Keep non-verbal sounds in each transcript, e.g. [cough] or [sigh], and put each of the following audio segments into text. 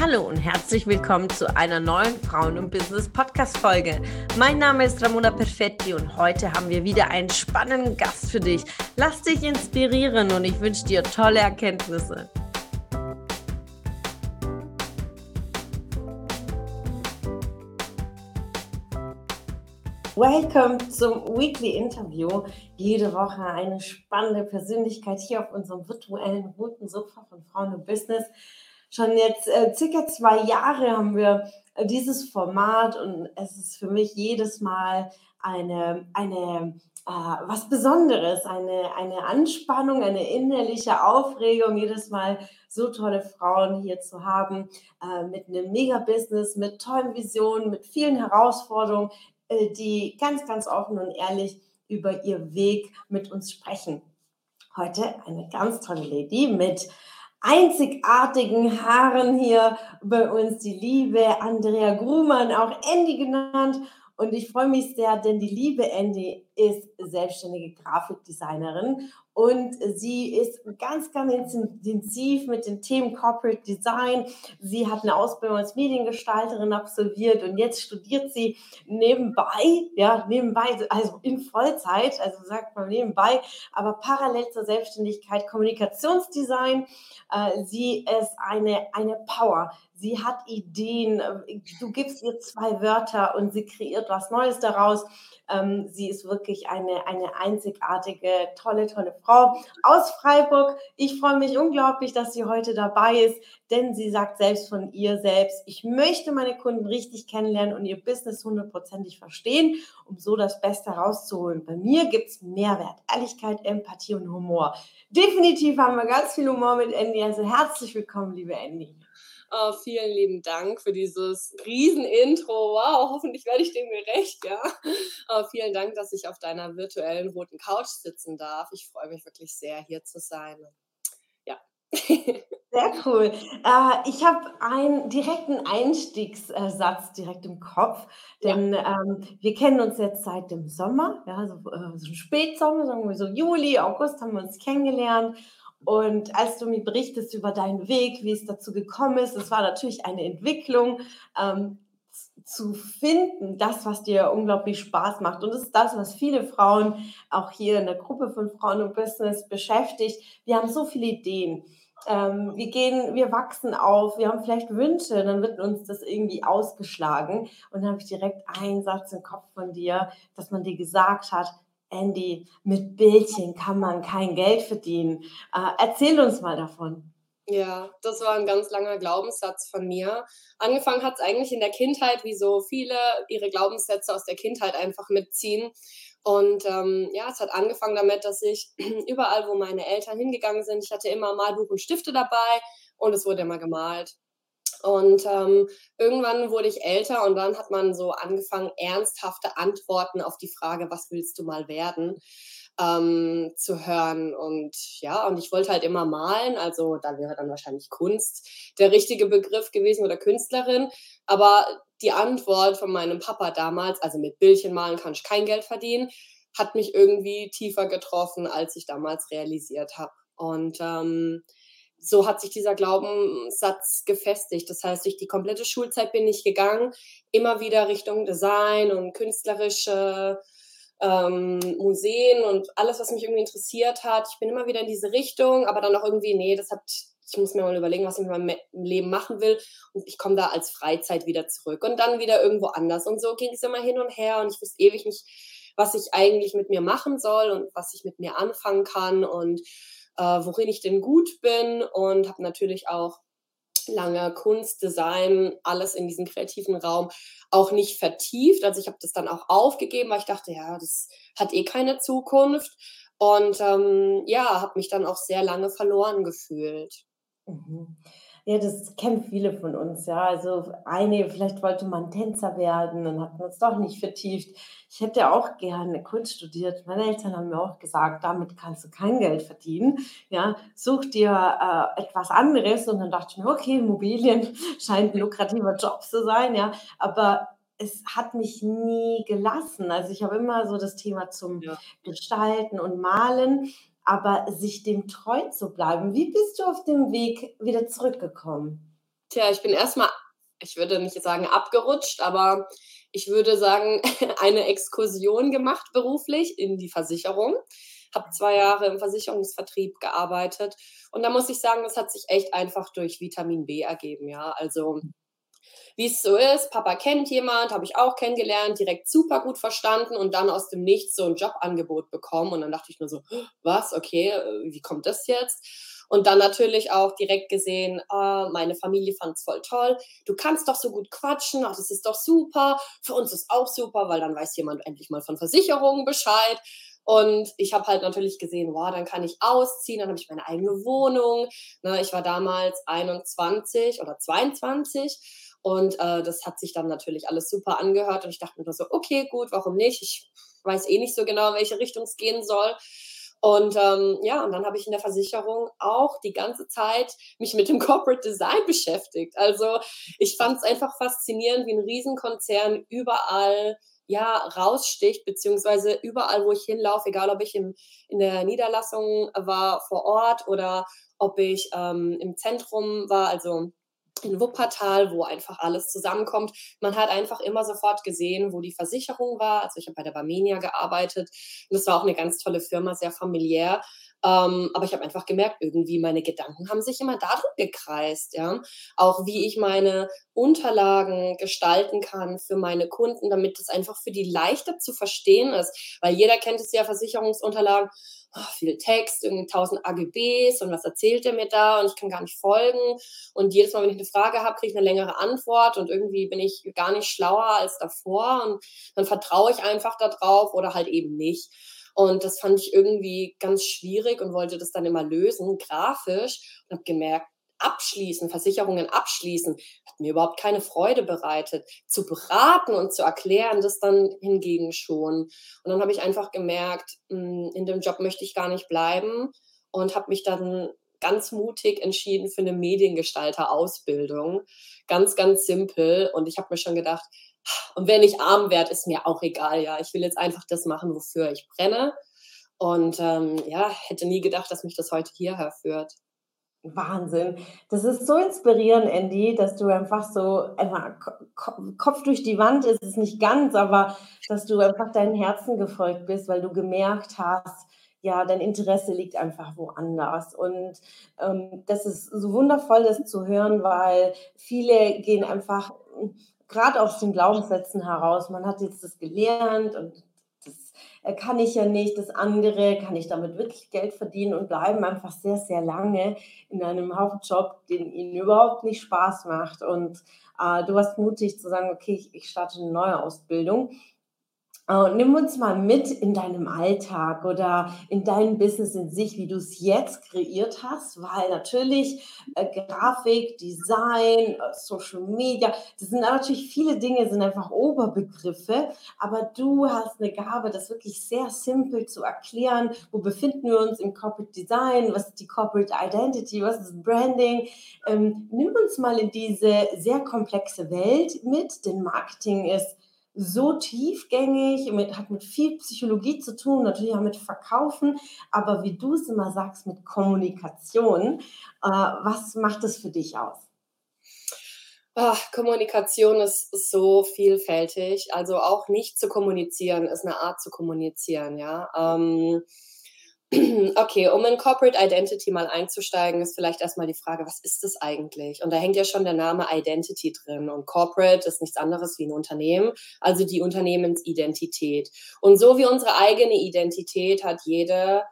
Hallo und herzlich willkommen zu einer neuen Frauen und Business Podcast Folge. Mein Name ist Ramona Perfetti und heute haben wir wieder einen spannenden Gast für dich. Lass dich inspirieren und ich wünsche dir tolle Erkenntnisse. Welcome zum Weekly Interview. Jede Woche eine spannende Persönlichkeit hier auf unserem virtuellen roten Sofa von Frauen und Business schon jetzt äh, circa zwei Jahre haben wir äh, dieses Format und es ist für mich jedes Mal eine, eine äh, was Besonderes, eine, eine Anspannung, eine innerliche Aufregung, jedes Mal so tolle Frauen hier zu haben, äh, mit einem Mega-Business, mit tollen Visionen, mit vielen Herausforderungen, äh, die ganz, ganz offen und ehrlich über ihr Weg mit uns sprechen. Heute eine ganz tolle Lady mit einzigartigen Haaren hier bei uns, die liebe Andrea Grumann, auch Andy genannt. Und ich freue mich sehr, denn die liebe Andy ist selbstständige Grafikdesignerin und sie ist ganz, ganz intensiv mit den Themen Corporate Design. Sie hat eine Ausbildung als Mediengestalterin absolviert und jetzt studiert sie nebenbei, ja, nebenbei, also in Vollzeit, also sagt man nebenbei, aber parallel zur Selbstständigkeit Kommunikationsdesign. Äh, sie ist eine, eine Power. Sie hat Ideen. Du gibst ihr zwei Wörter und sie kreiert was Neues daraus. Ähm, sie ist wirklich eine, eine einzigartige, tolle, tolle Frau aus Freiburg. Ich freue mich unglaublich, dass sie heute dabei ist, denn sie sagt selbst von ihr selbst, ich möchte meine Kunden richtig kennenlernen und ihr Business hundertprozentig verstehen, um so das Beste rauszuholen. Bei mir gibt es Mehrwert, Ehrlichkeit, Empathie und Humor. Definitiv haben wir ganz viel Humor mit Andy. Also herzlich willkommen, liebe Andy. Oh, vielen lieben Dank für dieses Riesen-Intro. Wow, hoffentlich werde ich dem gerecht, ja. Oh, vielen Dank, dass ich auf deiner virtuellen roten Couch sitzen darf. Ich freue mich wirklich sehr, hier zu sein. Ja. [laughs] Sehr cool. Äh, ich habe einen direkten Einstiegssatz direkt im Kopf, denn ja. ähm, wir kennen uns jetzt seit dem Sommer, ja, so, äh, so Spätsommer, sagen wir so Juli, August haben wir uns kennengelernt und als du mir berichtest über deinen Weg, wie es dazu gekommen ist, es war natürlich eine Entwicklung, ähm, zu finden, das, was dir unglaublich Spaß macht. Und das ist das, was viele Frauen auch hier in der Gruppe von Frauen und Business beschäftigt. Wir haben so viele Ideen. Ähm, wir gehen, wir wachsen auf, wir haben vielleicht Wünsche, dann wird uns das irgendwie ausgeschlagen. Und dann habe ich direkt einen Satz im Kopf von dir, dass man dir gesagt hat, Andy, mit Bildchen kann man kein Geld verdienen. Äh, erzähl uns mal davon. Ja, das war ein ganz langer Glaubenssatz von mir. Angefangen hat es eigentlich in der Kindheit, wie so viele ihre Glaubenssätze aus der Kindheit einfach mitziehen. Und ähm, ja, es hat angefangen damit, dass ich [clears throat] überall, wo meine Eltern hingegangen sind, ich hatte immer Malbuch und Stifte dabei und es wurde immer gemalt. Und ähm, irgendwann wurde ich älter und dann hat man so angefangen, ernsthafte Antworten auf die Frage, was willst du mal werden, ähm, zu hören. Und ja, und ich wollte halt immer malen, also da wäre dann wahrscheinlich Kunst der richtige Begriff gewesen oder Künstlerin. Aber die Antwort von meinem Papa damals, also mit Bildchen malen kann ich kein Geld verdienen, hat mich irgendwie tiefer getroffen, als ich damals realisiert habe. Und ähm, so hat sich dieser Glaubenssatz gefestigt. Das heißt, durch die komplette Schulzeit bin ich gegangen, immer wieder Richtung Design und künstlerische ähm, Museen und alles, was mich irgendwie interessiert hat. Ich bin immer wieder in diese Richtung, aber dann auch irgendwie, nee, das hat, ich muss mir mal überlegen, was ich mit meinem Leben machen will. Und ich komme da als Freizeit wieder zurück und dann wieder irgendwo anders. Und so ging es immer hin und her und ich wusste ewig nicht, was ich eigentlich mit mir machen soll und was ich mit mir anfangen kann. Und äh, worin ich denn gut bin und habe natürlich auch lange Kunst, Design, alles in diesem kreativen Raum auch nicht vertieft. Also ich habe das dann auch aufgegeben, weil ich dachte, ja, das hat eh keine Zukunft. Und ähm, ja, habe mich dann auch sehr lange verloren gefühlt. Mhm. Ja, das kennen viele von uns, ja. Also eine, vielleicht wollte man Tänzer werden und hat man es doch nicht vertieft. Ich hätte auch gerne Kunst studiert. Meine Eltern haben mir auch gesagt, damit kannst du kein Geld verdienen. Ja, such dir äh, etwas anderes. Und dann dachte ich mir, okay, Immobilien [laughs] scheint ein lukrativer Job zu sein, ja. Aber es hat mich nie gelassen. Also ich habe immer so das Thema zum ja. Gestalten und Malen aber sich dem treu zu bleiben. Wie bist du auf dem Weg wieder zurückgekommen? Tja, ich bin erstmal, ich würde nicht sagen abgerutscht, aber ich würde sagen, [laughs] eine Exkursion gemacht beruflich in die Versicherung. Habe zwei Jahre im Versicherungsvertrieb gearbeitet und da muss ich sagen, das hat sich echt einfach durch Vitamin B ergeben, ja. Also wie es so ist, Papa kennt jemand, habe ich auch kennengelernt, direkt super gut verstanden und dann aus dem Nichts so ein Jobangebot bekommen und dann dachte ich mir so, was, okay, äh, wie kommt das jetzt? Und dann natürlich auch direkt gesehen, ah, meine Familie fand es voll toll. Du kannst doch so gut quatschen, ach, das ist doch super. Für uns ist auch super, weil dann weiß jemand endlich mal von Versicherungen Bescheid. Und ich habe halt natürlich gesehen, wow, dann kann ich ausziehen, dann habe ich meine eigene Wohnung. Ne, ich war damals 21 oder 22 und äh, das hat sich dann natürlich alles super angehört. Und ich dachte mir so, okay, gut, warum nicht? Ich weiß eh nicht so genau, welche Richtung es gehen soll. Und ähm, ja, und dann habe ich in der Versicherung auch die ganze Zeit mich mit dem Corporate Design beschäftigt. Also ich fand es einfach faszinierend, wie ein Riesenkonzern überall ja raussticht, beziehungsweise überall, wo ich hinlaufe, egal ob ich im, in der Niederlassung war vor Ort oder ob ich ähm, im Zentrum war, also in Wuppertal, wo einfach alles zusammenkommt. Man hat einfach immer sofort gesehen, wo die Versicherung war. Also ich habe bei der Barmenia gearbeitet und das war auch eine ganz tolle Firma, sehr familiär. Ähm, aber ich habe einfach gemerkt, irgendwie meine Gedanken haben sich immer darum gekreist, ja. Auch wie ich meine Unterlagen gestalten kann für meine Kunden, damit es einfach für die leichter zu verstehen ist. Weil jeder kennt es ja, Versicherungsunterlagen, oh, viel Text, irgendwie 1000 AGBs und was erzählt er mir da und ich kann gar nicht folgen. Und jedes Mal, wenn ich eine Frage habe, kriege ich eine längere Antwort und irgendwie bin ich gar nicht schlauer als davor und dann vertraue ich einfach darauf oder halt eben nicht. Und das fand ich irgendwie ganz schwierig und wollte das dann immer lösen, grafisch. Und habe gemerkt, abschließen, Versicherungen abschließen, hat mir überhaupt keine Freude bereitet. Zu beraten und zu erklären, das dann hingegen schon. Und dann habe ich einfach gemerkt, hm, in dem Job möchte ich gar nicht bleiben und habe mich dann ganz mutig entschieden für eine Mediengestalter-Ausbildung. Ganz, ganz simpel. Und ich habe mir schon gedacht, und wenn ich arm werde, ist mir auch egal, ja. Ich will jetzt einfach das machen, wofür ich brenne. Und ähm, ja, hätte nie gedacht, dass mich das heute hierher führt. Wahnsinn. Das ist so inspirierend, Andy, dass du einfach so einfach Kopf durch die Wand ist es nicht ganz, aber dass du einfach deinem Herzen gefolgt bist, weil du gemerkt hast, ja, dein Interesse liegt einfach woanders. Und ähm, das ist so wundervoll, das zu hören, weil viele gehen einfach gerade aus den Glaubenssätzen heraus, man hat jetzt das gelernt und kann ich ja nicht, das andere kann ich damit wirklich Geld verdienen und bleiben einfach sehr, sehr lange in einem Hauptjob, den ihnen überhaupt nicht Spaß macht. Und äh, du warst mutig zu sagen, okay, ich, ich starte eine neue Ausbildung. Uh, nimm uns mal mit in deinem Alltag oder in deinem Business in sich, wie du es jetzt kreiert hast, weil natürlich äh, Grafik, Design, äh, Social Media, das sind natürlich viele Dinge, sind einfach Oberbegriffe, aber du hast eine Gabe, das wirklich sehr simpel zu erklären. Wo befinden wir uns im Corporate Design? Was ist die Corporate Identity? Was ist Branding? Ähm, nimm uns mal in diese sehr komplexe Welt mit, denn Marketing ist so tiefgängig, mit, hat mit viel Psychologie zu tun, natürlich auch mit Verkaufen, aber wie du es immer sagst, mit Kommunikation. Äh, was macht es für dich aus? Ach, Kommunikation ist so vielfältig. Also auch nicht zu kommunizieren ist eine Art zu kommunizieren, ja. Ähm, [clears throat] Okay, um in Corporate Identity mal einzusteigen, ist vielleicht erstmal die Frage, was ist das eigentlich? Und da hängt ja schon der Name Identity drin. Und Corporate ist nichts anderes wie ein Unternehmen, also die Unternehmensidentität. Und so wie unsere eigene Identität hat jede,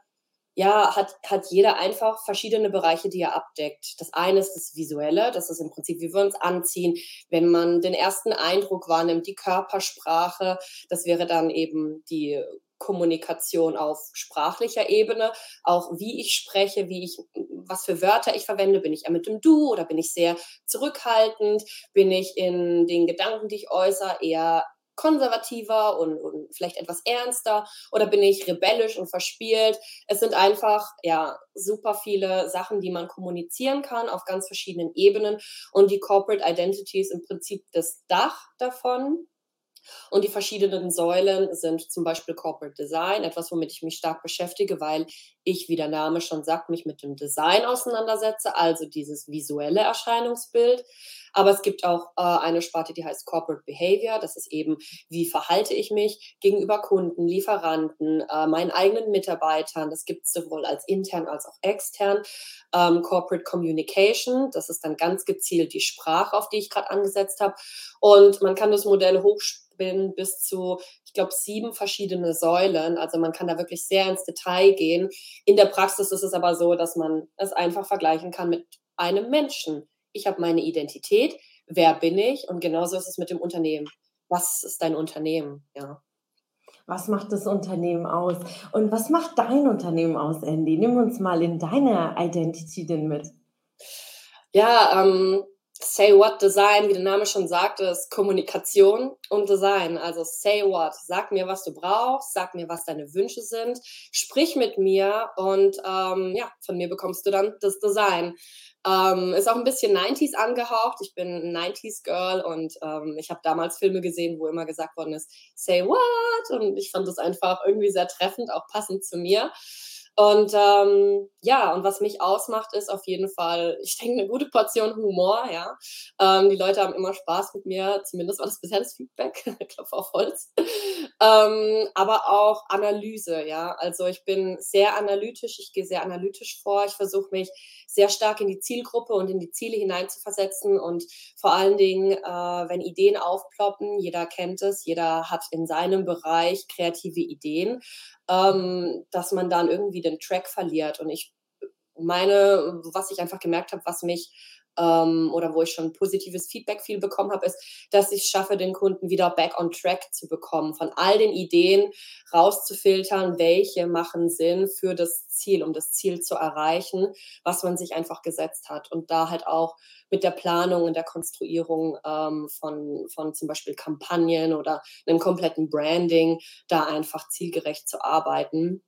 ja, hat, hat jeder einfach verschiedene Bereiche, die er abdeckt. Das eine ist das Visuelle, das ist im Prinzip, wie wir uns anziehen, wenn man den ersten Eindruck wahrnimmt, die Körpersprache, das wäre dann eben die Kommunikation auf sprachlicher Ebene, auch wie ich spreche, wie ich, was für Wörter ich verwende. Bin ich eher mit dem Du oder bin ich sehr zurückhaltend? Bin ich in den Gedanken, die ich äußere, eher konservativer und, und vielleicht etwas ernster oder bin ich rebellisch und verspielt? Es sind einfach ja super viele Sachen, die man kommunizieren kann auf ganz verschiedenen Ebenen und die Corporate Identity ist im Prinzip das Dach davon Und die verschiedenen Säulen sind zum Beispiel Corporate Design, etwas, womit ich mich stark beschäftige, weil ich, wie der Name schon sagt, mich mit dem Design auseinandersetze, also dieses visuelle Erscheinungsbild. Aber es gibt auch äh, eine Sparte, die heißt Corporate Behavior. Das ist eben, wie verhalte ich mich gegenüber Kunden, Lieferanten, äh, meinen eigenen Mitarbeitern. Das gibt es sowohl als intern als auch extern. Ähm, Corporate Communication, das ist dann ganz gezielt die Sprache, auf die ich gerade angesetzt habe. Und man kann das Modell hochspinnen bis zu, ich glaube, sieben verschiedene Säulen. Also man kann da wirklich sehr ins Detail gehen. In der Praxis ist es aber so, dass man es einfach vergleichen kann mit einem Menschen ich habe meine Identität, wer bin ich und genauso ist es mit dem Unternehmen. Was ist dein Unternehmen? Ja. Was macht das Unternehmen aus? Und was macht dein Unternehmen aus, Andy? Nimm uns mal in deine Identity denn mit. Ja, ähm, Say What Design, wie der Name schon sagt, ist Kommunikation und Design. Also Say What, sag mir, was du brauchst, sag mir, was deine Wünsche sind, sprich mit mir und ähm, ja, von mir bekommst du dann das Design. Ähm, ist auch ein bisschen 90s angehaucht. Ich bin ein 90s Girl und ähm, ich habe damals Filme gesehen, wo immer gesagt worden ist, say what? Und ich fand das einfach irgendwie sehr treffend, auch passend zu mir. Und ähm, ja, und was mich ausmacht, ist auf jeden Fall, ich denke, eine gute Portion Humor, ja. Ähm, die Leute haben immer Spaß mit mir, zumindest war das bisher das Feedback, [laughs] Klopf auf Holz. Ähm, aber auch Analyse, ja. Also ich bin sehr analytisch, ich gehe sehr analytisch vor, ich versuche mich sehr stark in die Zielgruppe und in die Ziele hineinzuversetzen und vor allen Dingen, äh, wenn Ideen aufploppen, jeder kennt es, jeder hat in seinem Bereich kreative Ideen ähm, dass man dann irgendwie den Track verliert. Und ich meine, was ich einfach gemerkt habe, was mich ähm, oder wo ich schon positives Feedback viel bekommen habe, ist, dass ich schaffe, den Kunden wieder back on track zu bekommen, von all den Ideen rauszufiltern, welche machen Sinn für das Ziel, um das Ziel zu erreichen, was man sich einfach gesetzt hat. Und da halt auch mit der Planung und der Konstruierung ähm, von, von zum Beispiel Kampagnen oder einem kompletten Branding, da einfach zielgerecht zu arbeiten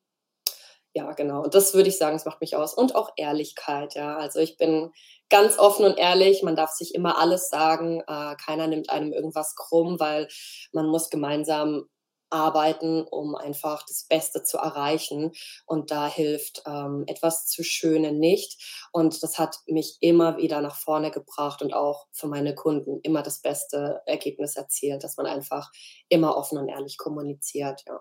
ja, genau. Und das würde ich sagen, das macht mich aus. Und auch Ehrlichkeit, ja. Also ich bin ganz offen und ehrlich. Man darf sich immer alles sagen. Äh, keiner nimmt einem irgendwas krumm, weil man muss gemeinsam arbeiten, um einfach das Beste zu erreichen. Und da hilft ähm, etwas zu schönen nicht. Und das hat mich immer wieder nach vorne gebracht und auch für meine Kunden immer das beste Ergebnis erzielt, dass man einfach immer offen und ehrlich kommuniziert. Ja.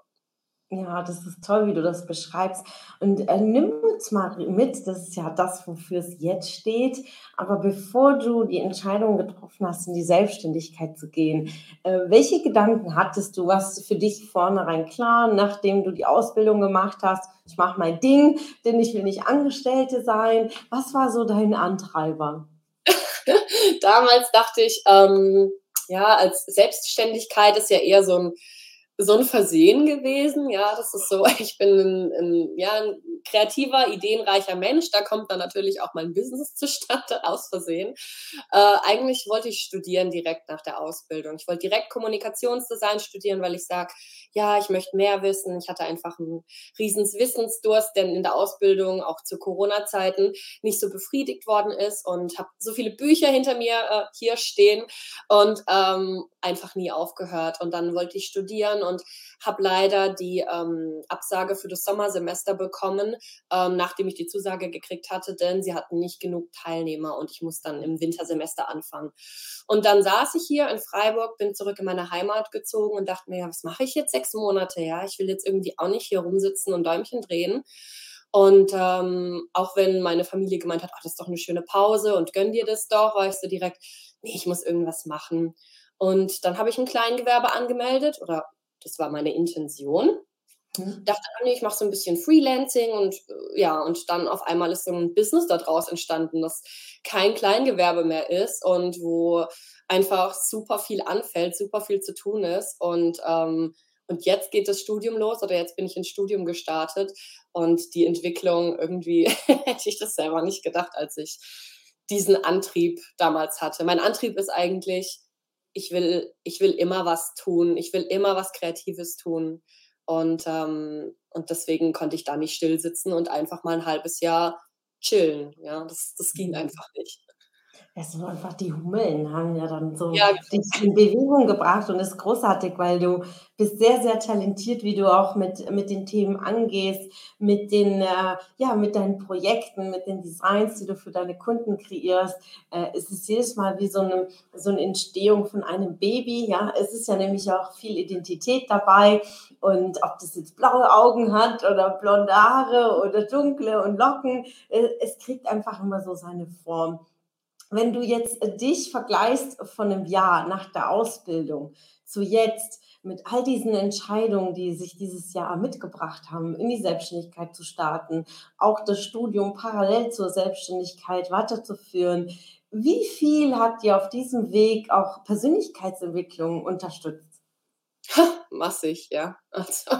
Ja, das ist toll, wie du das beschreibst. Und äh, nimm uns mal mit, das ist ja das, wofür es jetzt steht. Aber bevor du die Entscheidung getroffen hast, in die Selbstständigkeit zu gehen, äh, welche Gedanken hattest du? Was für dich vornherein klar, nachdem du die Ausbildung gemacht hast? Ich mache mein Ding, denn ich will nicht Angestellte sein. Was war so dein Antreiber? [laughs] Damals dachte ich, ähm, ja, als Selbstständigkeit ist ja eher so ein so ein Versehen gewesen. Ja, das ist so, [laughs] ich bin ein, ein, ja, ein kreativer, ideenreicher Mensch. Da kommt dann natürlich auch mein Business zustande [laughs] aus Versehen. Äh, eigentlich wollte ich studieren direkt nach der Ausbildung. Ich wollte direkt Kommunikationsdesign studieren, weil ich sage, ja, ich möchte mehr wissen. Ich hatte einfach einen riesen Wissensdurst, denn in der Ausbildung auch zu Corona-Zeiten nicht so befriedigt worden ist und habe so viele Bücher hinter mir äh, hier stehen und ähm, einfach nie aufgehört. Und dann wollte ich studieren und habe leider die ähm, Absage für das Sommersemester bekommen, ähm, nachdem ich die Zusage gekriegt hatte, denn sie hatten nicht genug Teilnehmer und ich muss dann im Wintersemester anfangen. Und dann saß ich hier in Freiburg, bin zurück in meine Heimat gezogen und dachte mir, ja, was mache ich jetzt sechs Monate? Ja, ich will jetzt irgendwie auch nicht hier rumsitzen und Däumchen drehen. Und ähm, auch wenn meine Familie gemeint hat, ach, das ist doch eine schöne Pause und gönn dir das doch, war ich so direkt, nee, ich muss irgendwas machen. Und dann habe ich ein Kleingewerbe angemeldet oder das war meine Intention. Mhm. Dachte, ah, nee, ich mache so ein bisschen Freelancing und äh, ja, und dann auf einmal ist so ein Business daraus entstanden, das kein Kleingewerbe mehr ist und wo einfach super viel anfällt, super viel zu tun ist. Und, ähm, und jetzt geht das Studium los oder jetzt bin ich ins Studium gestartet und die Entwicklung irgendwie [laughs] hätte ich das selber nicht gedacht, als ich diesen Antrieb damals hatte. Mein Antrieb ist eigentlich, ich will, ich will immer was tun, ich will immer was Kreatives tun. Und, ähm, und deswegen konnte ich da nicht still sitzen und einfach mal ein halbes Jahr chillen. Ja, das, das ging mhm. einfach nicht. Ja, so einfach die Hummeln haben ja dann so Ja, dich genau. in Bewegung gebracht und ist großartig, weil du bist sehr, sehr talentiert, wie du auch mit mit den Themen angehst, mit den, äh ja, mit deinen Projekten, mit den Designs, die du für deine Kunden kreierst. Äh, es ist jedes Mal wie so 'ne so 'ne Entstehung von einem Baby, ja? Es ist ja nämlich auch viel Identität dabei und ob das jetzt blaue Augen hat oder blonde Haare oder dunkle und Locken, äh, es kriegt einfach immer so seine Form. Wenn du jetzt, äh, dich vergleichst von 'nem Jahr nach der Ausbildung zu jetzt mit all diesen Entscheidungen, die sich dieses Jahr mitgebracht haben, in die Selbstständigkeit zu starten, auch das Studium parallel zur Selbstständigkeit weiterzuführen. Wie viel hat dir auf diesem Weg auch Persönlichkeitsentwicklung unterstützt? Massig, ja. Also,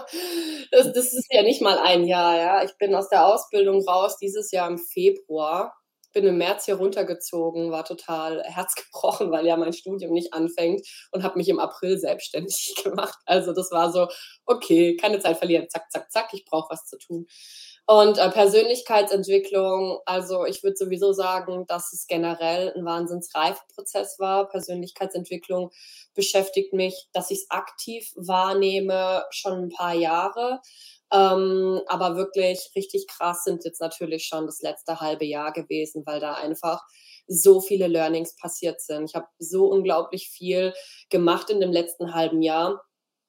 das das ist ja nicht mal 1 Jahr, ja. Ich bin aus der Ausbildung raus dieses Jahr im Februar, bin im März hier runtergezogen, war total [laughs] herzgebrochen, weil ja mein Studium nicht anfängt und habe mich im April selbstständig [laughs] gemacht. Also, das war so: „Okay, keine Zeit verlieren. Zack, zack, zack, ich brauche was zu tun.“ Und, äh, Persönlichkeitsentwicklung, also, ich würde sowieso sagen, dass es generell 'n Wahnsinns-Reifeprozess war. Persönlichkeitsentwicklung beschäftigt mich, dass ich's aktiv wahrnehme, schon 'n paar Jahre. Ähm, aber wirklich richtig krass sind jetzt natürlich schon das letzte 1/2 Jahr gewesen, weil da einfach so viele Learnings passiert sind. Ich habe so unglaublich viel gemacht in dem letzten 1/2 Jahr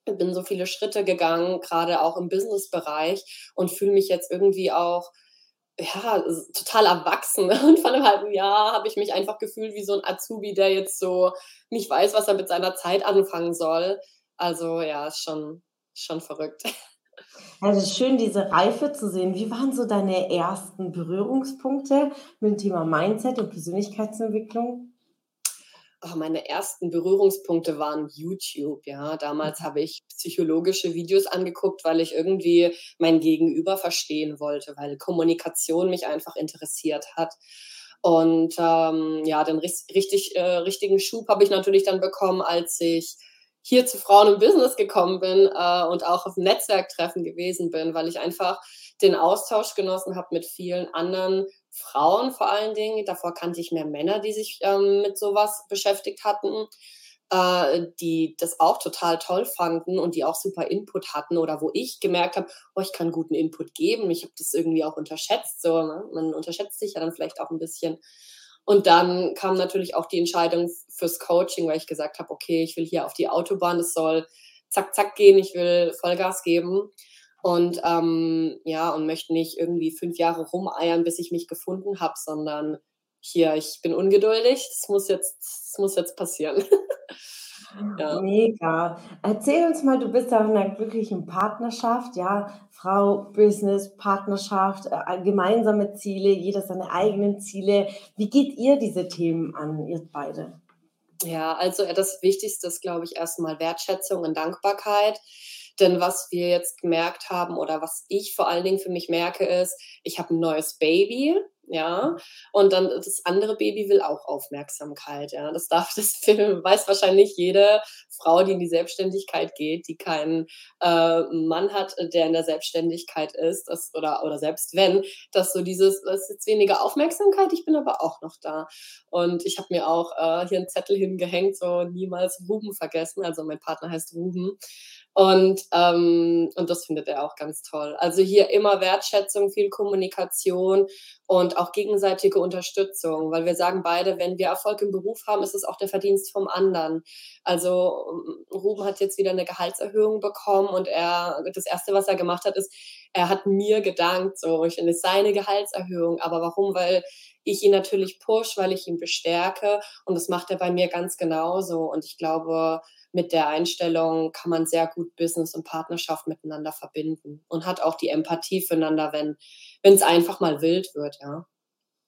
bin so viele Schritte gegangen, grade auch im Businessbereich und fühle mich jetzt irgendwie auch, ja, total erwachsen. [laughs] Und vor 'nem 1/2 Jahr habe ich mich einfach gefühlt wie so 'n Azubi, der jetzt so nicht weiß, was er mit seiner Zeit anfangen soll. Also, ja, ist schon schon verrückt. [laughs] Ist schön, diese Reife zu sehen. Wie waren so deine ersten Berührungspunkte mit dem Thema Mindset und Persönlichkeitsentwicklung? Oh, meine ersten Berührungspunkte waren YouTube, ja. Damals Mhm. habe ich psychologische Videos angeguckt, weil ich irgendwie mein Gegenüber verstehen wollte, weil Kommunikation mich einfach interessiert hat. Und, ähm, ja, den richtig äh, richtigen Schub habe ich natürlich dann bekommen, als ich hier zu Frauen im Business gekommen bin, äh, und auch auf Netzwerktreffen gewesen bin, weil ich einfach den Austausch genossen habe mit vielen anderen Frauen vor allen Dingen. Davor kannte ich mehr Männer, die sich, ähm, mit so was beschäftigt hatten, äh, die das auch total toll fanden und die auch super Input hatten oder wo ich gemerkt habe: „Oh, ich kann guten Input geben.“ Ich habe das irgendwie auch unterschätzt so, ne? Man unterschätzt sich ja dann vielleicht auch 'n bisschen. Und dann kam natürlich auch die Entscheidung fürs Coaching, weil ich gesagt habe: „Okay, ich will hier auf die Autobahn. Es soll zack, zack gehen. Ich will Vollgas geben und, ähm ja, und möchte nicht irgendwie 5 Jahre rumeiern, bis ich mich gefunden habe, sondern hier, ich bin ungeduldig. Das muss jetzt das muss jetzt passieren.“ [laughs] Ja. Mega. Erzähl uns mal, du bist ja in 'ner glücklichen Partnerschaft, ja? Frau, Business, Partnerschaft, äh, gemeinsame Ziele, jeder seine eigenen Ziele. Wie geht ihr diese Themen an, ihr beide? Ja, also, das Wichtigste ist, glaube ich, erst mal Wertschätzung und Dankbarkeit. Denn was wir jetzt gemerkt haben oder was ich vor allen Dingen für mich merke, ist, ich habe 'n neues Baby, ja? Und dann das andere Baby will auch Aufmerksamkeit, ja? Das darf [laughs] das weiß wahrscheinlich jede Frau, die in die Selbstständigkeit geht, die keinen, äh, Mann hat, der in der Selbstständigkeit ist, das oder oder selbst wenn, dass so dieses: „Es ist jetzt weniger Aufmerksamkeit, ich bin aber auch noch da.“ Und ich habe mir auch, äh, hier 'n Zettel hingehängt, so: „Niemals Ruben vergessen.“ Also, mein Partner heißt Ruben. Und, ähm und das findet er auch ganz toll. Also, hier immer Wertschätzung, viel Kommunikation und auch gegenseitige Unterstützung, weil wir sagen beide, wenn wir Erfolg im Beruf haben, ist es auch der Verdienst vom anderen. Also, hm, Ruben hat jetzt wieder 'ne Gehaltserhöhung bekommen und er das 1., was er gemacht hat, ist, er hat mir gedankt so. Ich finde, es seine Gehaltserhöhung. Aber warum? Weil ich ihn natürlich pushe, weil ich ihn bestärke und das macht er bei mir ganz genauso. Und ich glaube, mit der Einstellung kann man sehr gut Business und Partnerschaft miteinander verbinden und hat auch die Empathie füreinander, wenn wenn's einfach mal wild wird, ja.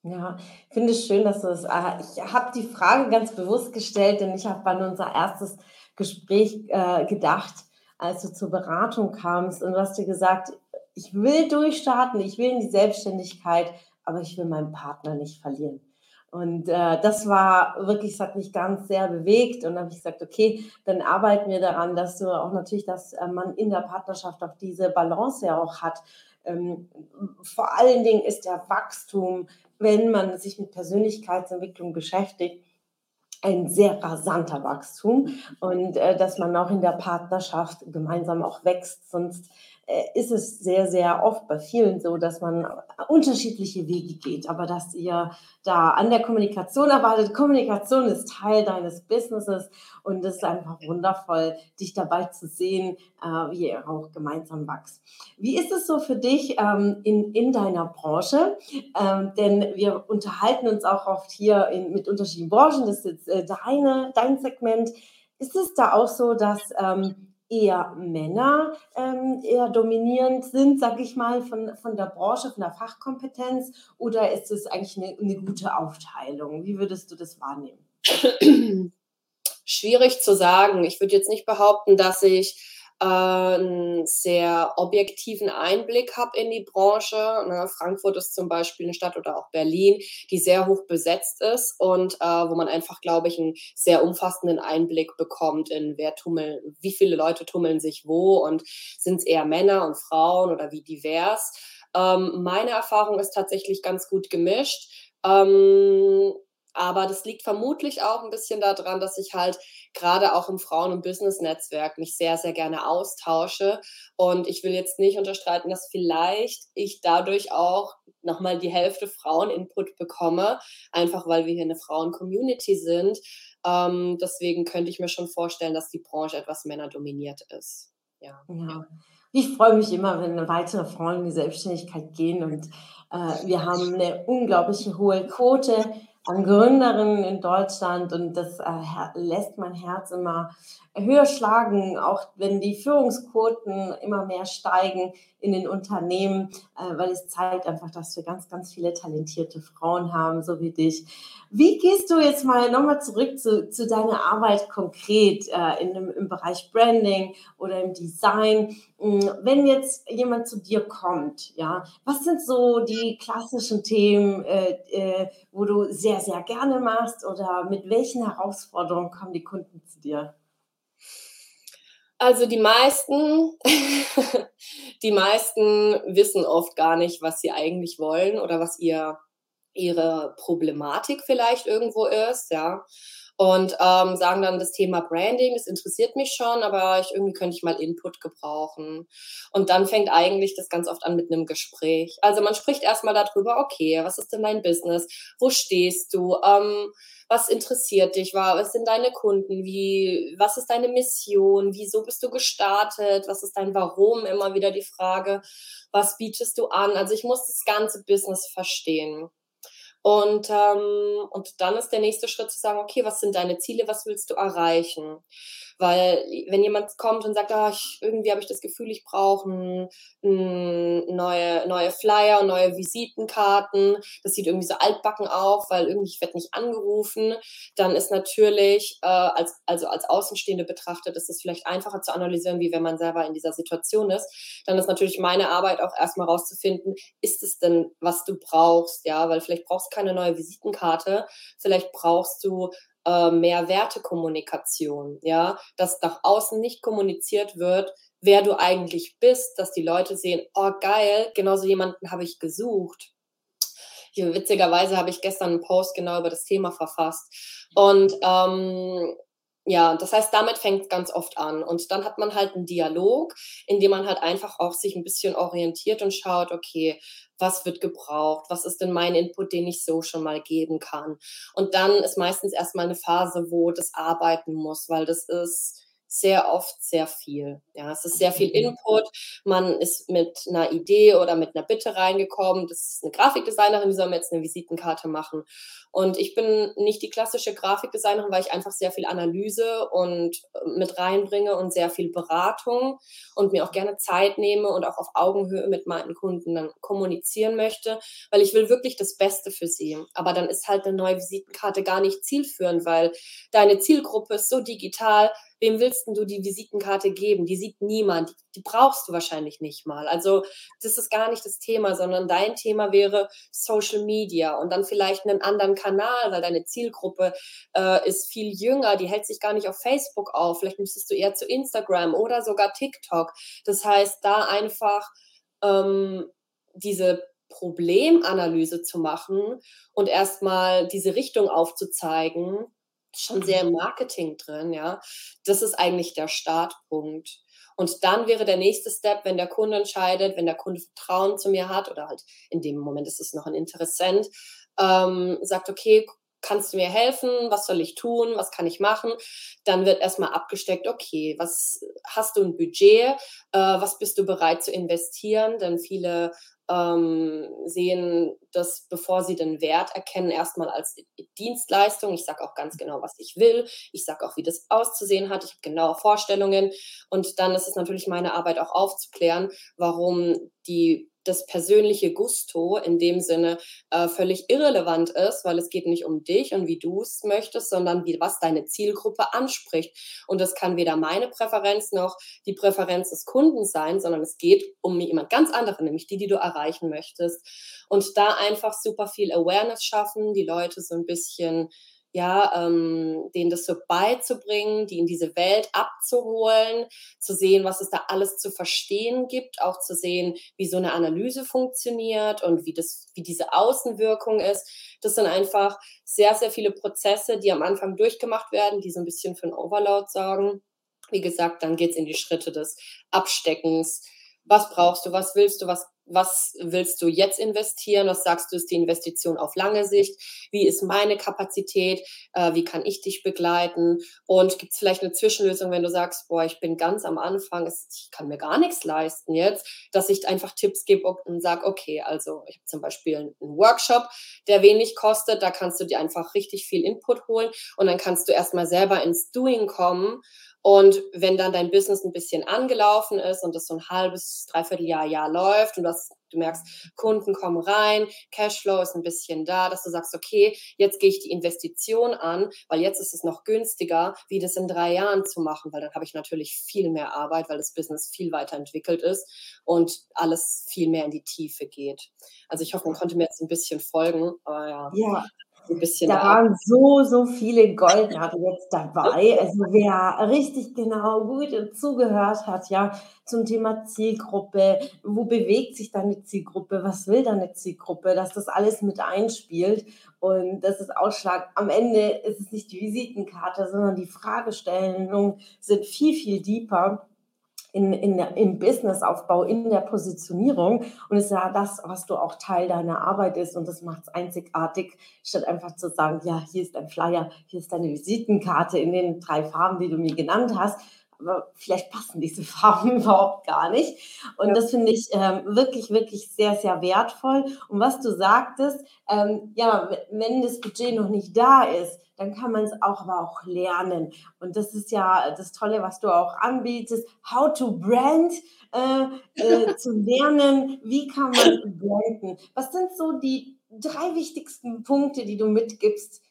Ja, finde ich schön, dass du das ah, ich habe die Frage ganz bewusst gestellt, denn ich habe an unser 1. Gespräch, äh, gedacht, als du zur Beratung kamst und du hast dir gesagt: „Ich will durchstarten, ich will in die Selbstständigkeit, aber ich will meinen Partner nicht verlieren.“ Und, äh, das war wirklich es hat mich ganz sehr bewegt und dann habe ich gesagt: „Okay, dann arbeiten wir daran, dass du auch natürlich dass, äh, man in der Partnerschaft auch diese Balance ja auch hat.“ ähm, vor allen Dingen ist der Wachstum, wenn man sich mit Persönlichkeitsentwicklung beschäftigt, ein sehr rasanter Wachstum und äh, dass man auch in der Partnerschaft gemeinsam auch wächst. Sonst ist es sehr, sehr oft bei vielen so, dass man unterschiedliche Wege geht, aber dass ihr da an der Kommunikation arbeitet. Kommunikation ist Teil deines Businesses und es ist einfach wundervoll, dich dabei zu sehen, äh, wie ihr auch gemeinsam wächst. Wie ist es so für dich ähm, in, in deiner Branche? Ähm, denn wir unterhalten uns auch oft hier in, mit unterschiedlichen Branchen, das ist jetzt äh, deine, dein Segment. Ist es da auch so, dass ähm, eher Männer ähm, eher dominierend sind, sag ich mal, von, von der Branche, von der Fachkompetenz? Oder ist es eigentlich eine, eine gute Aufteilung? Wie würdest du das wahrnehmen? [clears throat] Schwierig zu sagen. Ich würde jetzt nicht behaupten, dass ich einen sehr objektiven Einblick habe in die Branche. Ne, Frankfurt ist zum Beispiel eine Stadt oder auch Berlin, die sehr hoch besetzt ist und äh, wo man einfach, glaube ich, einen sehr umfassenden Einblick bekommt in wer tummeln, wie viele Leute tummeln sich wo und sind es eher Männer und Frauen oder wie divers. Ähm, meine Erfahrung ist tatsächlich ganz gut gemischt. Ähm, aber das liegt vermutlich auch ein bisschen daran, dass ich halt gerade auch im Frauen- und Business-Netzwerk mich sehr, sehr gerne austausche. Und ich will jetzt nicht unterstreiten, dass vielleicht ich dadurch auch nochmal die Hälfte Frauen-Input bekomme, einfach weil wir hier eine Frauen-Community sind. Ähm, deswegen könnte ich mir schon vorstellen, dass die Branche etwas männerdominiert ist. Ja. ja. Ich freue mich immer, wenn weitere Frauen in die Selbstständigkeit gehen und äh, wir haben eine unglaubliche hohe Quote an Gründerinnen in Deutschland und das äh, lässt mein Herz immer höher schlagen, auch wenn die Führungsquoten immer mehr steigen in den Unternehmen, äh, weil es zeigt einfach, dass wir ganz, ganz viele talentierte Frauen haben, so wie dich. Wie gehst du jetzt mal nochmal zurück zu, zu deiner Arbeit konkret äh, in im Bereich Branding oder im Design? Hm, wenn jetzt jemand zu dir kommt, ja, was sind so die klassischen Themen, äh, äh, wo du sehr, sehr gerne machst oder mit welchen Herausforderungen kommen die Kunden zu dir? Also die meisten, [laughs] die meisten wissen oft gar nicht, was sie eigentlich wollen oder was ihr ihre Problematik vielleicht irgendwo ist, ja. Und ähm, sagen dann das Thema Branding, das interessiert mich schon, aber ich irgendwie könnte ich mal Input gebrauchen. Und dann fängt eigentlich das ganz oft an mit einem Gespräch. Also man spricht erstmal darüber, okay, was ist denn dein Business? Wo stehst du? Ähm, was interessiert dich? Was sind deine Kunden? Wie, was ist deine Mission? Wieso bist du gestartet? Was ist dein Warum? Immer wieder die Frage, was bietest du an? Also ich muss das ganze Business verstehen. Und, ähm, und dann ist der nächste Schritt zu sagen, okay, was sind deine Ziele, was willst du erreichen? Weil wenn jemand kommt und sagt, ah, ich, irgendwie habe ich das Gefühl, ich brauche neue, neue Flyer, neue Visitenkarten, das sieht irgendwie so altbacken auf, weil irgendwie ich werde nicht angerufen, dann ist natürlich, äh, als, also als Außenstehende betrachtet, ist es vielleicht einfacher zu analysieren, wie wenn man selber in dieser Situation ist. Dann ist natürlich meine Arbeit auch erstmal rauszufinden, ist es denn, was du brauchst, ja, weil vielleicht brauchst du keine neue Visitenkarte, vielleicht brauchst du äh, mehr Wertekommunikation, ja, dass nach außen nicht kommuniziert wird, wer du eigentlich bist, dass die Leute sehen, oh geil, genauso jemanden habe ich gesucht. Hier, witzigerweise habe ich gestern einen Post genau über das Thema verfasst. Und ähm, ja, das heißt, damit fängt ganz oft an. Und dann hat man halt einen Dialog, in dem man halt einfach auch sich ein bisschen orientiert und schaut, okay, was wird gebraucht, was ist denn mein Input, den ich so schon mal geben kann. Und dann ist meistens erstmal eine Phase, wo das arbeiten muss, weil das ist sehr oft sehr viel. Ja, es ist sehr viel. Input. Man ist mit einer Idee oder mit einer Bitte reingekommen. Das ist eine Grafikdesignerin, die soll mir jetzt eine Visitenkarte machen. Und ich bin nicht die klassische Grafikdesignerin, weil ich einfach sehr viel Analyse und äh, mit reinbringe und sehr viel Beratung und mir auch gerne Zeit nehme und auch auf Augenhöhe mit meinen Kunden dann kommunizieren möchte, weil ich will wirklich das Beste für sie. Aber dann ist halt eine neue Visitenkarte gar nicht zielführend, weil deine Zielgruppe ist so digital, wem willst du die Visitenkarte geben? Die sieht niemand. Die brauchst du wahrscheinlich nicht mal. Also das ist gar nicht das Thema, sondern dein Thema wäre Social Media und dann vielleicht einen anderen Kanal, weil deine Zielgruppe äh, ist viel jünger, die hält sich gar nicht auf Facebook auf. Vielleicht müsstest du eher zu Instagram oder sogar TikTok. Das heißt, da einfach ähm, diese Problemanalyse zu machen und erstmal diese Richtung aufzuzeigen, schon sehr im Marketing drin, ja. Das ist eigentlich der Startpunkt. Und dann wäre der nächste Step, wenn der Kunde entscheidet, wenn der Kunde Vertrauen zu mir hat oder halt in dem Moment ist es noch ein Interessent, ähm, sagt, okay, kannst du mir helfen? Was soll ich tun? Was kann ich machen? Dann wird erstmal abgesteckt, okay, was hast du ein Budget? Äh, was bist du bereit zu investieren? Denn viele ähm, sehen das, bevor sie den Wert erkennen, erstmal als Dienstleistung. Ich sage auch ganz genau, was ich will. Ich sage auch, wie das auszusehen hat. Ich habe genaue Vorstellungen. Und dann ist es natürlich meine Arbeit auch aufzuklären, warum die das persönliche Gusto in dem Sinne äh, völlig irrelevant ist, weil es geht nicht um dich und wie du es möchtest, sondern wie was deine Zielgruppe anspricht. Und das kann weder meine Präferenz noch die Präferenz des Kunden sein, sondern es geht um jemand ganz anderen, nämlich die, die du erreichen möchtest. Und da einfach super viel Awareness schaffen, die Leute so ein bisschen ja, ähm, denen das so beizubringen, die in diese Welt abzuholen, zu sehen, was es da alles zu verstehen gibt, auch zu sehen, wie so eine Analyse funktioniert und wie das, wie diese Außenwirkung ist. Das sind einfach sehr, sehr viele Prozesse, die am Anfang durchgemacht werden, die so ein bisschen für ein Overload sorgen. Wie gesagt, dann geht's in die Schritte des Absteckens. Was brauchst du? Was willst du? Was was willst du jetzt investieren? Was sagst du, ist die Investition auf lange Sicht? Wie ist meine Kapazität? Äh, wie kann ich dich begleiten? Und gibt es vielleicht eine Zwischenlösung, wenn du sagst, boah, ich bin ganz am Anfang, ich kann mir gar nichts leisten jetzt, dass ich einfach Tipps gebe und sage, okay, also ich habe zum Beispiel einen Workshop, der wenig kostet, da kannst du dir einfach richtig viel Input holen und dann kannst du erstmal selber ins Doing kommen und wenn dann dein Business ein bisschen angelaufen ist und das so ein halbes, dreiviertel Jahr, Jahr läuft und du, hast, du merkst, Kunden kommen rein, Cashflow ist ein bisschen da, dass du sagst, okay, jetzt gehe ich die Investition an, weil jetzt ist es noch günstiger, wie das in drei Jahren zu machen, weil dann habe ich natürlich viel mehr Arbeit, weil das Business viel weiterentwickelt ist und alles viel mehr in die Tiefe geht. Also ich hoffe, man konnte mir jetzt ein bisschen folgen, aber ja. Ja, ein bisschen da, da waren so, so viele Goldnadel jetzt dabei. [laughs] Also wer richtig genau gut zugehört hat, ja, zum Thema Zielgruppe, wo bewegt sich deine Zielgruppe, was will deine Zielgruppe, dass das alles mit einspielt. Und das ist Ausschlag. Am Ende ist es nicht die Visitenkarte, sondern die Fragestellungen sind viel, viel deeper in, in der, im Businessaufbau, in der Positionierung. Und es ist ja das, was du auch Teil deiner Arbeit ist. Und das macht es einzigartig, statt einfach zu sagen, ja, hier ist ein Flyer, hier ist deine Visitenkarte in den drei Farben, die du mir genannt hast. Aber vielleicht passen diese [laughs] Farben überhaupt gar nicht. Und ja. das finde ich ähm, wirklich, wirklich sehr, sehr wertvoll. Und was du sagtest, ähm, ja, wenn das Budget noch nicht da ist, dann kann man es auch aber auch lernen. Und das ist ja das Tolle, was du auch anbietest, how to brand, äh, äh, [laughs] zu lernen, wie kann man branden. Was sind so die drei wichtigsten Punkte, die du mitgibst,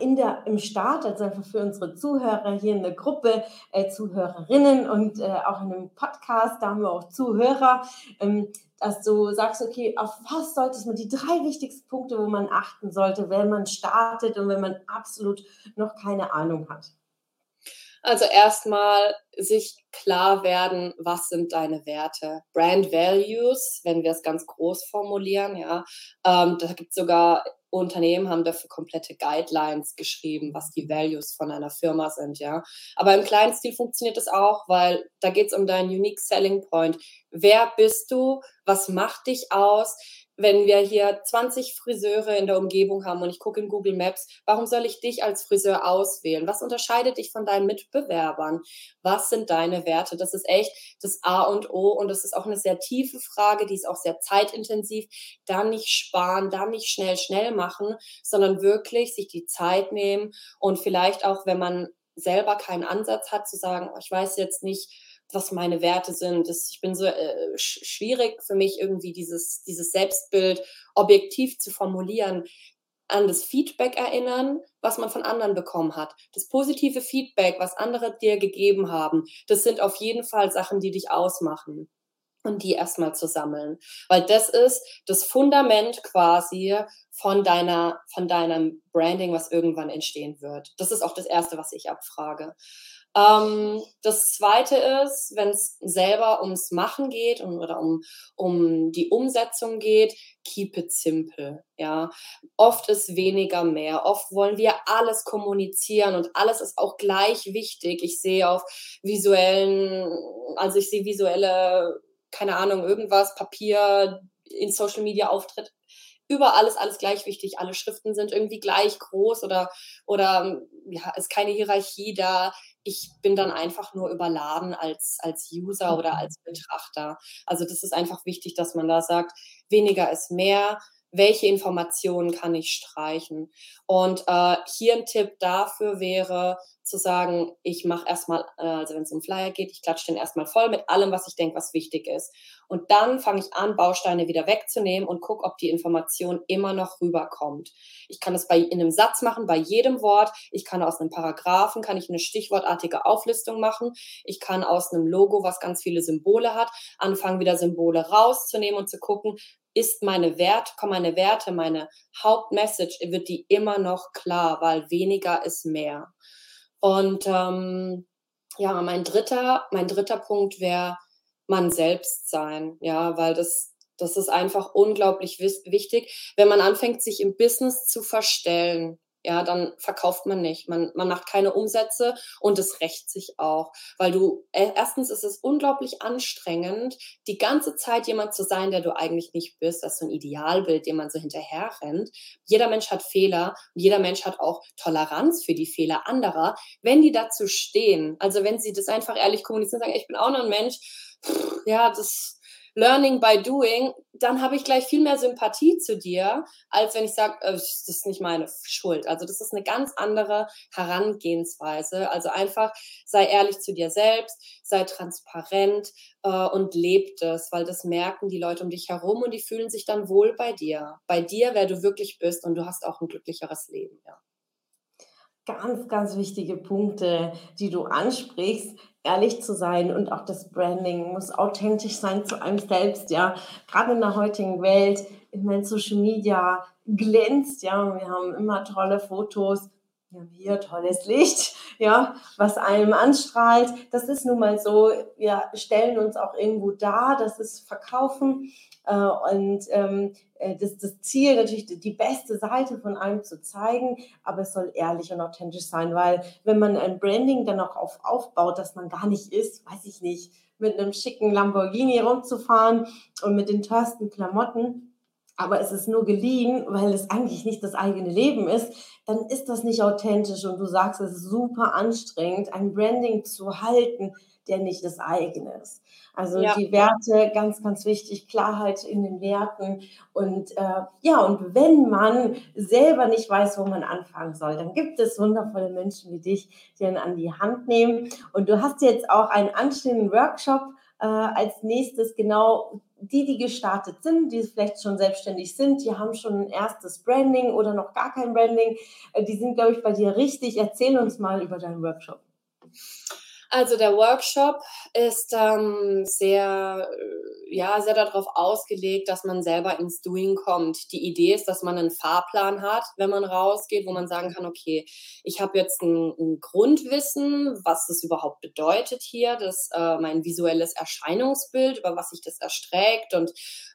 in der, im Start, also einfach für unsere Zuhörer hier in der Gruppe, äh, Zuhörerinnen und äh, auch in einem Podcast, da haben wir auch Zuhörer, ähm, dass du sagst, okay, auf was sollte man die drei wichtigsten Punkte, wo man achten sollte, wenn man startet und wenn man absolut noch keine Ahnung hat? Also erstmal sich klar werden, was sind deine Werte. Brand Values, wenn wir es ganz groß formulieren, ja. Ähm, da gibt es sogar Unternehmen haben dafür komplette Guidelines geschrieben, was die Values von einer Firma sind, ja. Aber im kleinen Stil funktioniert das auch, weil da geht es um deinen Unique Selling Point. Wer bist du? Was macht dich aus? Wenn wir hier 20 Friseure in der Umgebung haben und ich gucke in Google Maps, warum soll ich dich als Friseur auswählen? Was unterscheidet dich von deinen Mitbewerbern? Was sind deine Werte? Das ist echt das A und O und das ist auch eine sehr tiefe Frage, die ist auch sehr zeitintensiv. Da nicht sparen, da nicht schnell, schnell machen, sondern wirklich sich die Zeit nehmen und vielleicht auch, wenn man selber keinen Ansatz hat, zu sagen, oh, ich weiß jetzt nicht, was meine Werte sind. Das, ich bin so äh, schwierig für mich irgendwie dieses, dieses Selbstbild objektiv zu formulieren, an das Feedback erinnern, was man von anderen bekommen hat. Das positive Feedback, was andere dir gegeben haben, das sind auf jeden Fall Sachen, die dich ausmachen. Und die erstmal zu sammeln. Weil das ist das Fundament quasi von deiner, von deinem Branding, was irgendwann entstehen wird. Das ist auch das Erste, was ich abfrage. Ähm, das zweite ist, wenn es selber ums Machen geht und, oder um, um die Umsetzung geht, keep it simple. Ja, oft ist weniger mehr. Oft wollen wir alles kommunizieren und alles ist auch gleich wichtig. Ich sehe auf visuellen, also ich sehe visuelle, keine Ahnung, irgendwas, Papier, in Social Media Auftritt überall ist alles gleich wichtig. Alle Schriften sind irgendwie gleich groß oder, oder ja, ist keine Hierarchie da. Ich bin dann einfach nur überladen als, als User oder als Betrachter. Also das ist einfach wichtig, dass man da sagt, weniger ist mehr. Welche Informationen kann ich streichen? Und äh, hier ein Tipp dafür wäre, zu sagen, ich mache erstmal, äh, also wenn es um Flyer geht, ich klatsche den erstmal voll mit allem, was ich denke, was wichtig ist. Und dann fange ich an, Bausteine wieder wegzunehmen und gucke, ob die Information immer noch rüberkommt. Ich kann das bei, in einem Satz machen, bei jedem Wort. Ich kann aus einem Paragraphen, kann ich eine stichwortartige Auflistung machen. Ich kann aus einem Logo, was ganz viele Symbole hat, anfangen, wieder Symbole rauszunehmen und zu gucken, ist meine Wert, kommen meine Werte, meine Hauptmessage, wird die immer noch klar, weil weniger ist mehr. Und ähm, ja, mein dritter, mein dritter Punkt wäre man selbst sein, ja, weil das, das ist einfach unglaublich wichtig, wenn man anfängt, sich im Business zu verstellen ja, dann verkauft man nicht. Man, man macht keine Umsätze und es rächt sich auch. Weil du, äh, erstens ist es unglaublich anstrengend, die ganze Zeit jemand zu sein, der du eigentlich nicht bist. Das ist so ein Idealbild, dem man so hinterher rennt. Jeder Mensch hat Fehler und jeder Mensch hat auch Toleranz für die Fehler anderer, wenn die dazu stehen. Also wenn sie das einfach ehrlich kommunizieren, sagen, ich bin auch noch ein Mensch, ja, das, Learning by Doing, dann habe ich gleich viel mehr Sympathie zu dir, als wenn ich sage, äh, das ist nicht meine Schuld. Also das ist eine ganz andere Herangehensweise. Also einfach sei ehrlich zu dir selbst, sei transparent äh, und lebt es, weil das merken die Leute um dich herum und die fühlen sich dann wohl bei dir. Bei dir, wer du wirklich bist und du hast auch ein glücklicheres Leben, ja. Ganz, ganz wichtige Punkte, die du ansprichst ehrlich zu sein und auch das Branding muss authentisch sein zu einem selbst, ja. Gerade in der heutigen Welt, ich meine, Social Media glänzt, ja. Wir haben immer tolle Fotos, wir haben hier tolles Licht, [laughs] ja, was einem anstrahlt. Das ist nun mal so, wir stellen uns auch irgendwo dar, das ist Verkaufen und ähm, äh, das, das Ziel natürlich die beste Seite von einem zu zeigen, aber es soll ehrlich und authentisch sein, weil wenn man ein Branding dann auch auf, aufbaut, dass man gar nicht ist, weiß ich nicht, mit einem schicken Lamborghini rumzufahren und mit den teuersten Klamotten, aber es ist nur geliehen, weil es eigentlich nicht das eigene Leben ist, dann ist das nicht authentisch und du sagst, es ist super anstrengend, ein Branding zu halten, der nicht das eigene ist. Also ja. die Werte, ganz, ganz wichtig, Klarheit in den Werten. Und äh, ja, und wenn man selber nicht weiß, wo man anfangen soll, dann gibt es wundervolle Menschen wie dich, die ihn an die Hand nehmen. Und du hast jetzt auch einen anstehenden Workshop äh, als nächstes genau die, die gestartet sind, die vielleicht schon selbstständig sind, die haben schon ein erstes Branding oder noch gar kein Branding, äh, die sind, glaube ich, bei dir richtig. Erzähl uns mal über deinen Workshop. Also der Workshop ist ähm, sehr, äh, ja, sehr darauf ausgelegt, dass man selber ins Doing kommt. Die Idee ist, dass man einen Fahrplan hat, wenn man rausgeht, wo man sagen kann, okay, ich habe jetzt ein, ein, Grundwissen, was das überhaupt bedeutet hier, das äh, mein visuelles Erscheinungsbild, über was sich das erstreckt und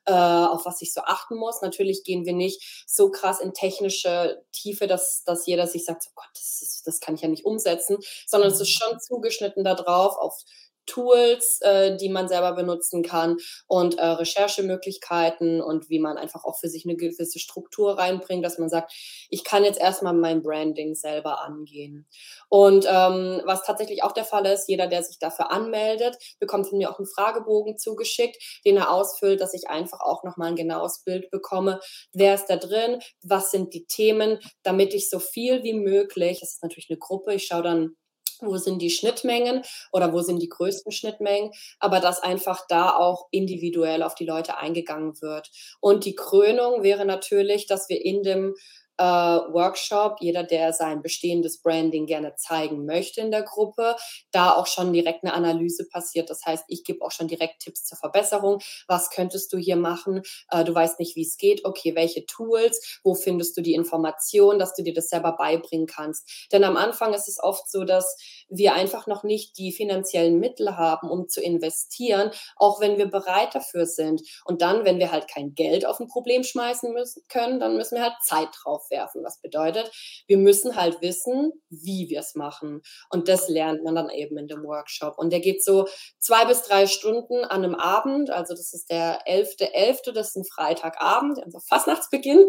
äh, auf was ich so achten muss. Natürlich gehen wir nicht so krass in technische Tiefe, dass, dass jeder sich sagt, oh Gott, das, ist, das kann ich ja nicht umsetzen, sondern es ist schon zugeschnitten darauf, auf Tools, äh, die man selber benutzen kann und äh, Recherchemöglichkeiten und wie man einfach auch für sich eine gewisse Struktur reinbringt, dass man sagt, ich kann jetzt erstmal mein Branding selber angehen. Und ähm, was tatsächlich auch der Fall ist, jeder, der sich dafür anmeldet, bekommt von mir auch einen Fragebogen zugeschickt, den er ausfüllt, dass ich einfach auch nochmal ein genaues Bild bekomme. Wer ist da drin? Was sind die Themen? Damit ich so viel wie möglich, das ist natürlich eine Gruppe, ich schaue dann wo sind die Schnittmengen oder wo sind die größten Schnittmengen, aber dass einfach da auch individuell auf die Leute eingegangen wird. Und die Krönung wäre natürlich, dass wir in dem äh, Workshop. Jeder, der sein bestehendes Branding gerne zeigen möchte in der Gruppe, da auch schon direkt eine Analyse passiert. Das heißt, ich gebe auch schon direkt Tipps zur Verbesserung. Was könntest du hier machen? Äh, du weißt nicht, wie es geht. Okay, welche Tools? Wo findest du die Information, dass du dir das selber beibringen kannst? Denn am Anfang ist es oft so, dass wir einfach noch nicht die finanziellen Mittel haben, um zu investieren, auch wenn wir bereit dafür sind. Und dann, wenn wir halt kein Geld auf ein Problem schmeißen müssen können, dann müssen wir halt Zeit drauf werfen. Was bedeutet, wir müssen halt wissen, wie wir es machen. Und das lernt man dann eben in dem Workshop. Und der geht so zwei bis drei Stunden an einem Abend. Also das ist der 11.11., .11., das ist ein Freitagabend, also Fastnachtsbeginn. [laughs]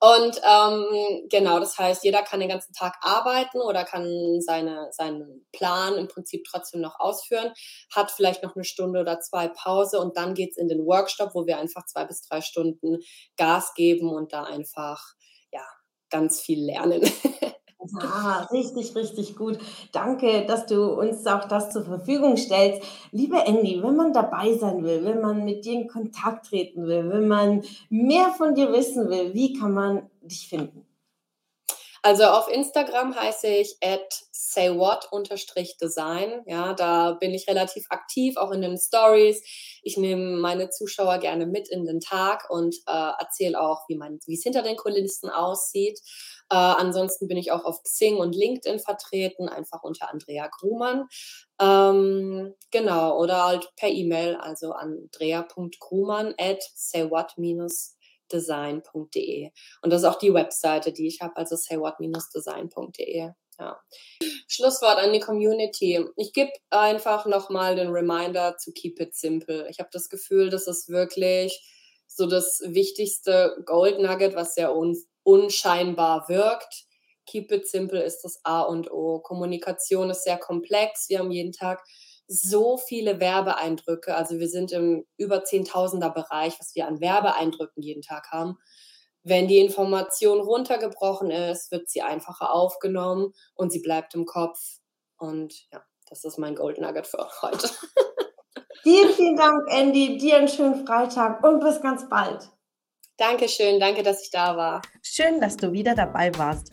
und ähm, genau, das heißt, jeder kann den ganzen Tag arbeiten oder kann seine, seinen Plan im Prinzip trotzdem noch ausführen, hat vielleicht noch eine Stunde oder zwei Pause und dann geht es in den Workshop, wo wir einfach zwei bis drei Stunden Gas geben und da einfach ja ganz viel lernen. Ja, [laughs] richtig, richtig gut. Danke, dass du uns auch das zur Verfügung stellst. Liebe Andy, wenn man dabei sein will, wenn man mit dir in Kontakt treten will, wenn man mehr von dir wissen will, wie kann man dich finden? Also auf Instagram heiße ich at saywhat-design. Ja, da bin ich relativ aktiv, auch in den Stories. Ich nehme meine Zuschauer gerne mit in den Tag und äh, erzähle auch, wie es hinter den Kulissen aussieht. Äh, ansonsten bin ich auch auf Xing und LinkedIn vertreten, einfach unter Andrea Grumann. Ähm, genau, oder halt per E-Mail, also andrea.grumann at saywhat-design design.de. Und das ist auch die Webseite, die ich habe, also saywhat-design.de. Ja. Schlusswort an die Community. Ich gebe einfach nochmal den Reminder zu Keep It Simple. Ich habe das Gefühl, das ist wirklich so das wichtigste Gold Nugget, was sehr un unscheinbar wirkt. Keep It Simple ist das A und O. Kommunikation ist sehr komplex. Wir haben jeden Tag so viele Werbeeindrücke. Also wir sind im über 10.000er Bereich, was wir an Werbeeindrücken jeden Tag haben. Wenn die Information runtergebrochen ist, wird sie einfacher aufgenommen und sie bleibt im Kopf. Und ja, das ist mein Gold Nugget für heute. [laughs] Vielen, vielen Dank, Andy. Dir einen schönen Freitag und bis ganz bald. Dankeschön, danke, dass ich da war. Schön, dass du wieder dabei warst.